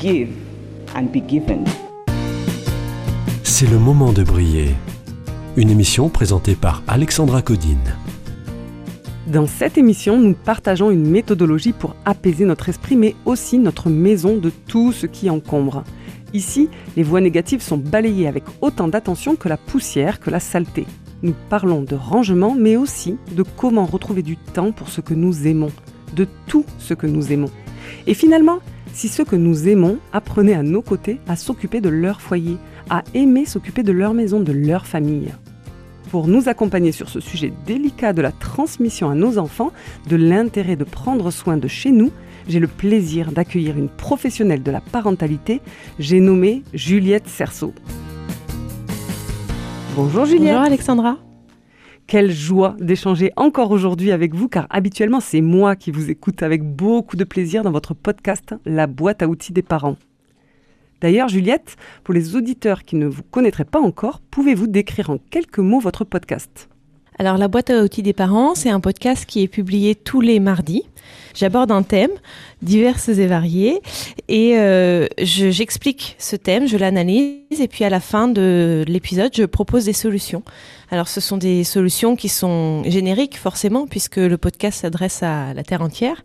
Give and be given. C'est le moment de briller. Une émission présentée par Alexandra Codine. Dans cette émission, nous partageons une méthodologie pour apaiser notre esprit, mais aussi notre maison de tout ce qui encombre. Ici, les voix négatives sont balayées avec autant d'attention que la poussière, que la saleté. Nous parlons de rangement, mais aussi de comment retrouver du temps pour ce que nous aimons, de tout ce que nous aimons. Et finalement, si ceux que nous aimons apprenaient à nos côtés à s'occuper de leur foyer, à aimer s'occuper de leur maison, de leur famille. Pour nous accompagner sur ce sujet délicat de la transmission à nos enfants, de l'intérêt de prendre soin de chez nous, j'ai le plaisir d'accueillir une professionnelle de la parentalité, j'ai nommé Juliette Cerceau. Bonjour Juliette. Bonjour Alexandra. Quelle joie d'échanger encore aujourd'hui avec vous, car habituellement c'est moi qui vous écoute avec beaucoup de plaisir dans votre podcast La boîte à outils des parents. D'ailleurs, Juliette, pour les auditeurs qui ne vous connaîtraient pas encore, pouvez-vous décrire en quelques mots votre podcast? Alors la boîte à outils des parents, c'est un podcast qui est publié tous les mardis. J'aborde un thème, divers et variés, et euh, je- j'explique ce thème, je l'analyse, et puis à la fin de l'épisode, je propose des solutions. Alors ce sont des solutions qui sont génériques forcément, puisque le podcast s'adresse à la Terre entière.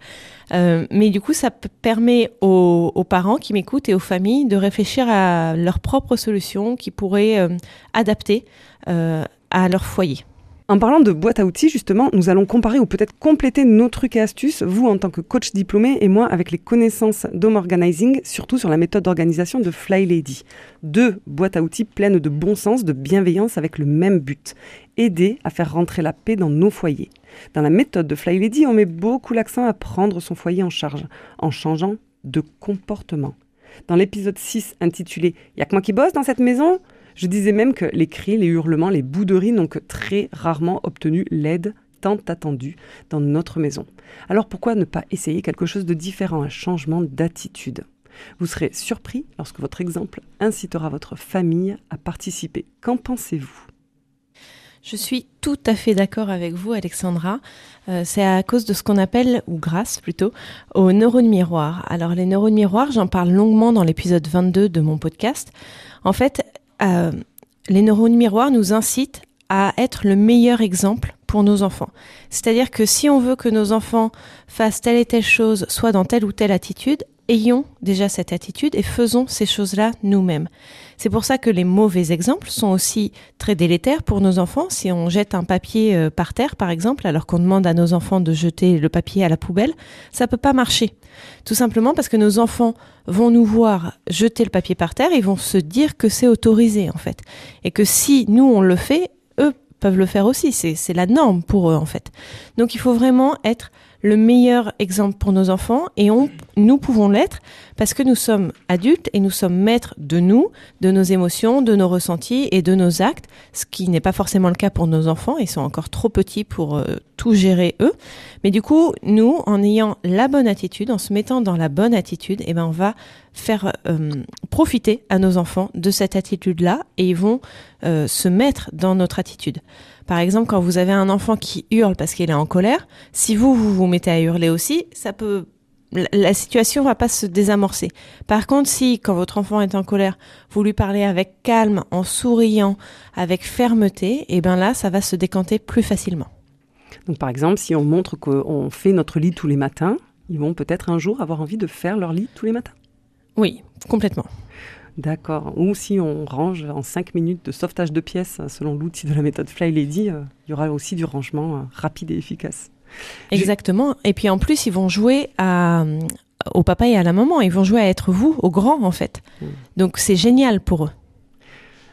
Euh, mais du coup, ça permet aux, aux parents qui m'écoutent et aux familles de réfléchir à leurs propres solutions qui pourraient euh, adapter euh, à leur foyer. En parlant de boîte à outils, justement, nous allons comparer ou peut-être compléter nos trucs et astuces, vous en tant que coach diplômé et moi avec les connaissances d'Home Organizing, surtout sur la méthode d'organisation de Fly Lady. Deux boîtes à outils pleines de bon sens, de bienveillance avec le même but, aider à faire rentrer la paix dans nos foyers. Dans la méthode de Fly Lady, on met beaucoup l'accent à prendre son foyer en charge, en changeant de comportement. Dans l'épisode 6 intitulé Y'a que moi qui bosse dans cette maison? Je disais même que les cris, les hurlements, les bouderies n'ont que très rarement obtenu l'aide tant attendue dans notre maison. Alors pourquoi ne pas essayer quelque chose de différent, un changement d'attitude? Vous serez surpris lorsque votre exemple incitera votre famille à participer. Qu'en pensez-vous? Je suis tout à fait d'accord avec vous, Alexandra. Euh, c'est à cause de ce qu'on appelle, ou grâce plutôt, aux neurones miroirs. Alors les neurones miroirs, j'en parle longuement dans l'épisode 22 de mon podcast. En fait, euh, les neurones miroirs nous incitent à être le meilleur exemple pour nos enfants. C'est-à-dire que si on veut que nos enfants fassent telle et telle chose, soit dans telle ou telle attitude, ayons déjà cette attitude et faisons ces choses-là nous-mêmes. C'est pour ça que les mauvais exemples sont aussi très délétères pour nos enfants. Si on jette un papier euh, par terre, par exemple, alors qu'on demande à nos enfants de jeter le papier à la poubelle, ça peut pas marcher. Tout simplement parce que nos enfants vont nous voir jeter le papier par terre, ils vont se dire que c'est autorisé, en fait. Et que si nous, on le fait, eux peuvent le faire aussi. C'est c'est la norme pour eux, en fait. Donc il faut vraiment être le meilleur exemple pour nos enfants et on, nous pouvons l'être parce que nous sommes adultes et nous sommes maîtres de nous, de nos émotions, de nos ressentis et de nos actes, ce qui n'est pas forcément le cas pour nos enfants, ils sont encore trop petits pour euh, tout gérer eux. Mais du coup, nous, en ayant la bonne attitude, en se mettant dans la bonne attitude, eh ben, on va faire euh, profiter à nos enfants de cette attitude-là et ils vont euh, se mettre dans notre attitude. Par exemple, quand vous avez un enfant qui hurle parce qu'il est en colère, si vous, vous vous mettez à hurler aussi, ça peut la- situation va pas se désamorcer. Par contre, si quand votre enfant est en colère, vous lui parlez avec calme, en souriant, avec fermeté, et ben là, ça va se décanter plus facilement. Donc par exemple, si on montre qu'on fait notre lit tous les matins, ils vont peut-être un jour avoir envie de faire leur lit tous les matins. Oui, complètement. D'accord. Ou si on range en 5 minutes de sauvetage de pièces euh, selon l'outil de la méthode Fly Lady, euh, il y aura aussi du rangement euh, rapide et efficace. Exactement. Et puis en plus, ils vont jouer à, au papa et à la maman. Ils vont jouer à être vous, au grand en fait. Mm. Donc c'est génial pour eux.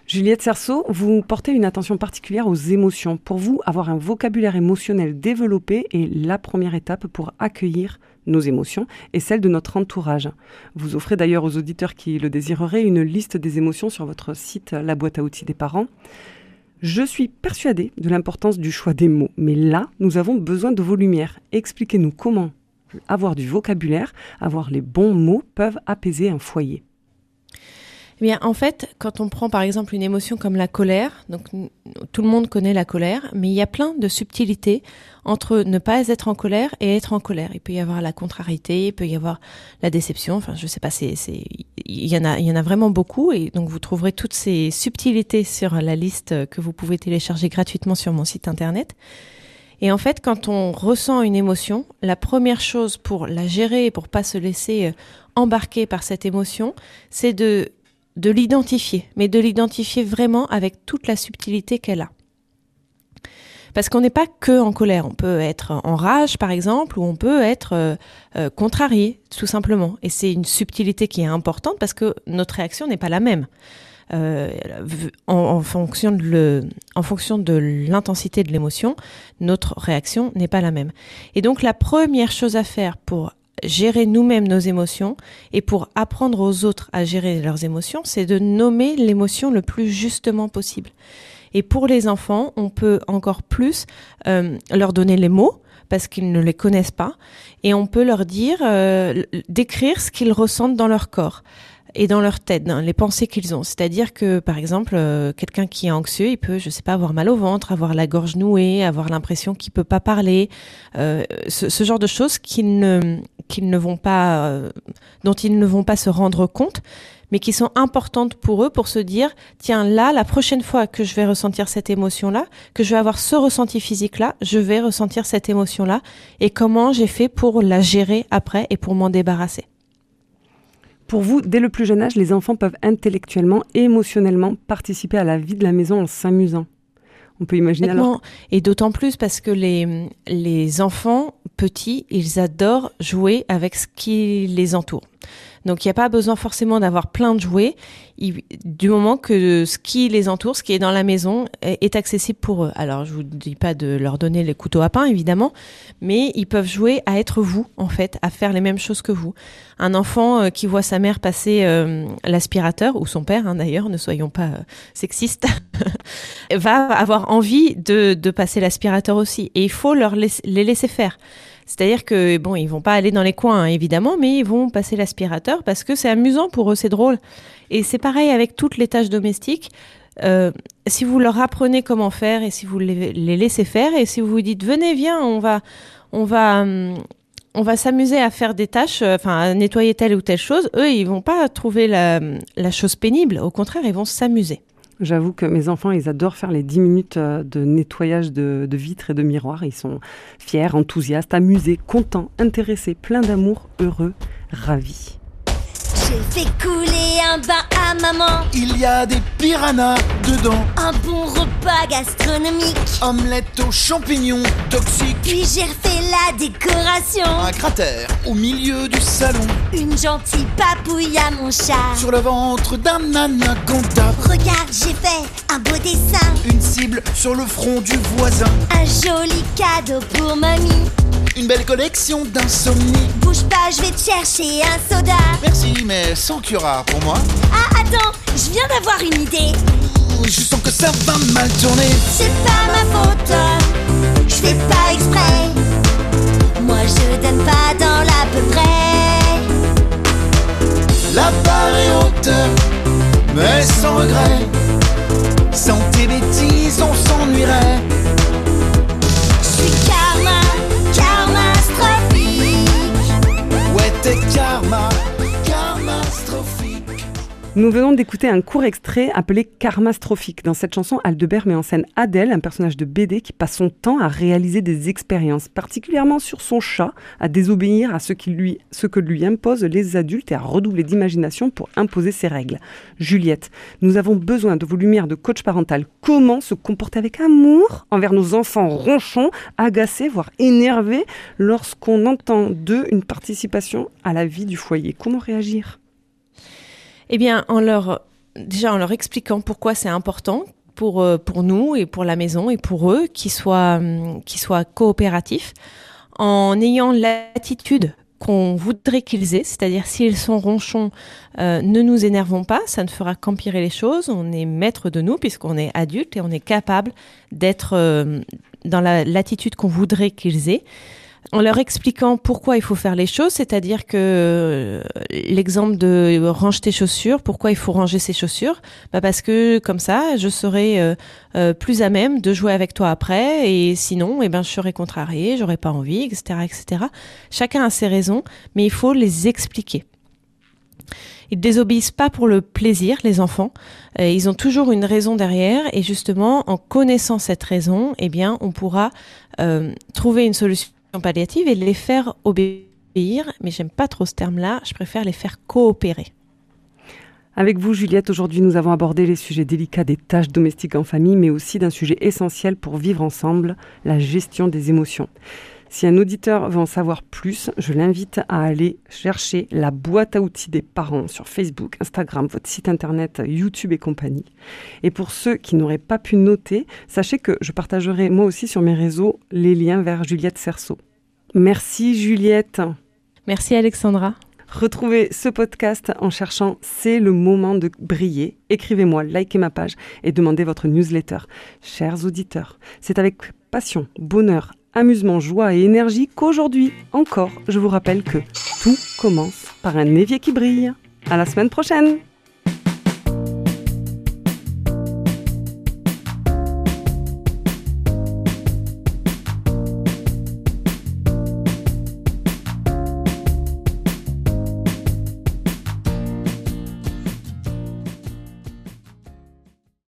Juliette Cerceau, vous portez une attention particulière aux émotions. Pour vous, avoir un vocabulaire émotionnel développé est la première étape pour accueillir nos émotions et celles de notre entourage. Vous offrez d'ailleurs aux auditeurs qui le désireraient une liste des émotions sur votre site La boîte à outils des parents. Je suis persuadée de l'importance du choix des mots, mais là, nous avons besoin de vos lumières. Expliquez-nous comment avoir du vocabulaire, avoir les bons mots peuvent apaiser un foyer. Eh bien, en fait, quand on prend par exemple une émotion comme la colère, donc tout le monde connaît la colère, mais il y a plein de subtilités entre ne pas être en colère et être en colère. Il peut y avoir la contrariété, il peut y avoir la déception. Enfin, je sais pas, c'est, c'est, il y en a, il y en a vraiment beaucoup, et donc vous trouverez toutes ces subtilités sur la liste que vous pouvez télécharger gratuitement sur mon site internet. Et en fait, quand on ressent une émotion, la première chose pour la gérer et pour pas se laisser euh, embarquer par cette émotion, c'est de de l'identifier, mais de l'identifier vraiment avec toute la subtilité qu'elle a. Parce qu'on n'est pas que en colère, on peut être en rage par exemple, ou on peut être euh, euh, contrarié tout simplement. Et c'est une subtilité qui est importante parce que notre réaction n'est pas la même. Euh, en fonction de l'intensité de l'émotion, notre réaction n'est pas la même. Et donc la première chose à faire pour gérer nous-mêmes nos émotions et pour apprendre aux autres à gérer leurs émotions, c'est de nommer l'émotion le plus justement possible. Et pour les enfants, on peut encore plus euh, leur donner les mots parce qu'ils ne les connaissent pas et on peut leur dire, euh, décrire ce qu'ils ressentent dans leur corps et dans leur tête, hein, les pensées qu'ils ont. C'est-à-dire que, par exemple, euh, quelqu'un qui est anxieux, il peut, je sais pas, avoir mal au ventre, avoir la gorge nouée, avoir l'impression qu'il peut pas parler, euh, ce, ce genre de choses qu'ils ne, qu'ils ne vont pas, euh, dont ils ne vont pas se rendre compte, mais qui sont importantes pour eux pour se dire, tiens, là, la prochaine fois que je vais ressentir cette émotion-là, que je vais avoir ce ressenti physique-là, je vais ressentir cette émotion-là, et comment j'ai fait pour la gérer après et pour m'en débarrasser? Pour vous, dès le plus jeune âge, les enfants peuvent intellectuellement et émotionnellement participer à la vie de la maison en s'amusant. On peut imaginer alors. Et d'autant plus parce que les, les enfants petits, ils adorent jouer avec ce qui les entoure. Donc il n'y a pas besoin forcément d'avoir plein de jouets, du moment que ce qui les entoure, ce qui est dans la maison, est, accessible pour eux. Alors je vous dis pas de leur donner les couteaux à pain, évidemment, mais ils peuvent jouer à être vous, en fait, à faire les mêmes choses que vous. Un enfant euh, qui voit sa mère passer euh, l'aspirateur, ou son père hein, d'ailleurs, ne soyons pas euh, sexistes, va avoir envie de, passer l'aspirateur aussi. Et il faut leur les laisser faire. C'est-à-dire que bon, ils vont pas aller dans les coins hein, évidemment, mais ils vont passer l'aspirateur parce que c'est amusant pour eux, c'est drôle. Et c'est pareil avec toutes les tâches domestiques. Euh, si vous leur apprenez comment faire et si vous les, laissez faire et si vous vous dites venez viens on va on va hum, on va s'amuser à faire des tâches, euh, enfin à nettoyer telle ou telle chose, eux ils vont pas trouver la chose pénible, au contraire ils vont s'amuser. J'avoue que mes enfants, ils adorent faire les 10 minutes euh, de nettoyage de, vitres et de miroirs. Ils sont fiers, enthousiastes, amusés, contents, intéressés, pleins d'amour, heureux, ravis. J'ai fait couler un bain à maman, Il y a des piranhas dedans. un bon repas gastronomique. Omelette aux champignons toxiques. Puis j'ai refait la décoration. Un cratère au milieu du salon. Une gentille papouille à mon chat. Sur le ventre d'un anaconda. Regarde, j'ai fait un beau dessin. Une cible sur le front du voisin. Un joli cadeau pour mamie. Une belle collection d'insomnie. Bouge pas, je vais te chercher un soda. Merci, mais sans cura pour moi. Ah, attends, je viens d'avoir une idée. Ouh, Je sens que ça va mal tourner. C'est pas ma faute, je fais pas exprès. Moi je donne pas dans l'à peu près. La barre est haute, mais sans regret. Sans tes bêtises, on s'ennuierait. Nous venons d'écouter un court extrait appelé Karmastrophique. Dans cette chanson, Aldebert met en scène Adèle, un personnage de BD qui passe son temps à réaliser des expériences, particulièrement sur son chat, à désobéir à ce, ce que lui imposent les adultes et à redoubler d'imagination pour imposer ses règles. Juliette, nous avons besoin de vos lumières de coach parental. Comment se comporter avec amour envers nos enfants ronchons, agacés, voire énervés, lorsqu'on entend d'eux une participation à la vie du foyer? Comment réagir? Eh bien, en leur, déjà en leur expliquant pourquoi c'est important pour, euh, pour nous et pour la maison et pour eux qu'ils soient, hum, soient coopératifs, en ayant l'attitude qu'on voudrait qu'ils aient, c'est-à-dire s'ils sont ronchons, euh, ne nous énervons pas, ça ne fera qu'empirer les choses. On est maître de nous puisqu'on est adulte et on est capable d'être euh, dans la- l'attitude qu'on voudrait qu'ils aient. En leur expliquant pourquoi il faut faire les choses, c'est-à-dire que euh, l'exemple de range tes chaussures, pourquoi il faut ranger ses chaussures, bah parce que comme ça, je serai euh, euh, plus à même de jouer avec toi après, et sinon, eh ben, je serai contrariée, j'aurais pas envie, etc., etc. Chacun a ses raisons, mais il faut les expliquer. Ils désobéissent pas pour le plaisir, les enfants. Ils ont toujours une raison derrière, et justement, en connaissant cette raison, eh bien, on pourra trouver une solution palliative et les faire obéir. Mais j'aime pas trop ce terme-là. Je préfère les faire coopérer. Avec vous, Juliette, aujourd'hui, nous avons abordé les sujets délicats des tâches domestiques en famille, mais aussi d'un sujet essentiel pour vivre ensemble, la gestion des émotions. Si un auditeur veut en savoir plus, je l'invite à aller chercher la boîte à outils des parents sur Facebook, Instagram, votre site internet, YouTube et compagnie. Et pour ceux qui n'auraient pas pu noter, sachez que je partagerai moi aussi sur mes réseaux les liens vers Juliette Cerceau. Merci Juliette. Merci Alexandra. Retrouvez ce podcast en cherchant C'est le moment de briller. Écrivez-moi, likez ma page et demandez votre newsletter. Chers auditeurs, c'est avec passion, bonheur, amusement, joie et énergie qu'aujourd'hui, encore, je vous rappelle que tout commence par un évier qui brille. À la semaine prochaine!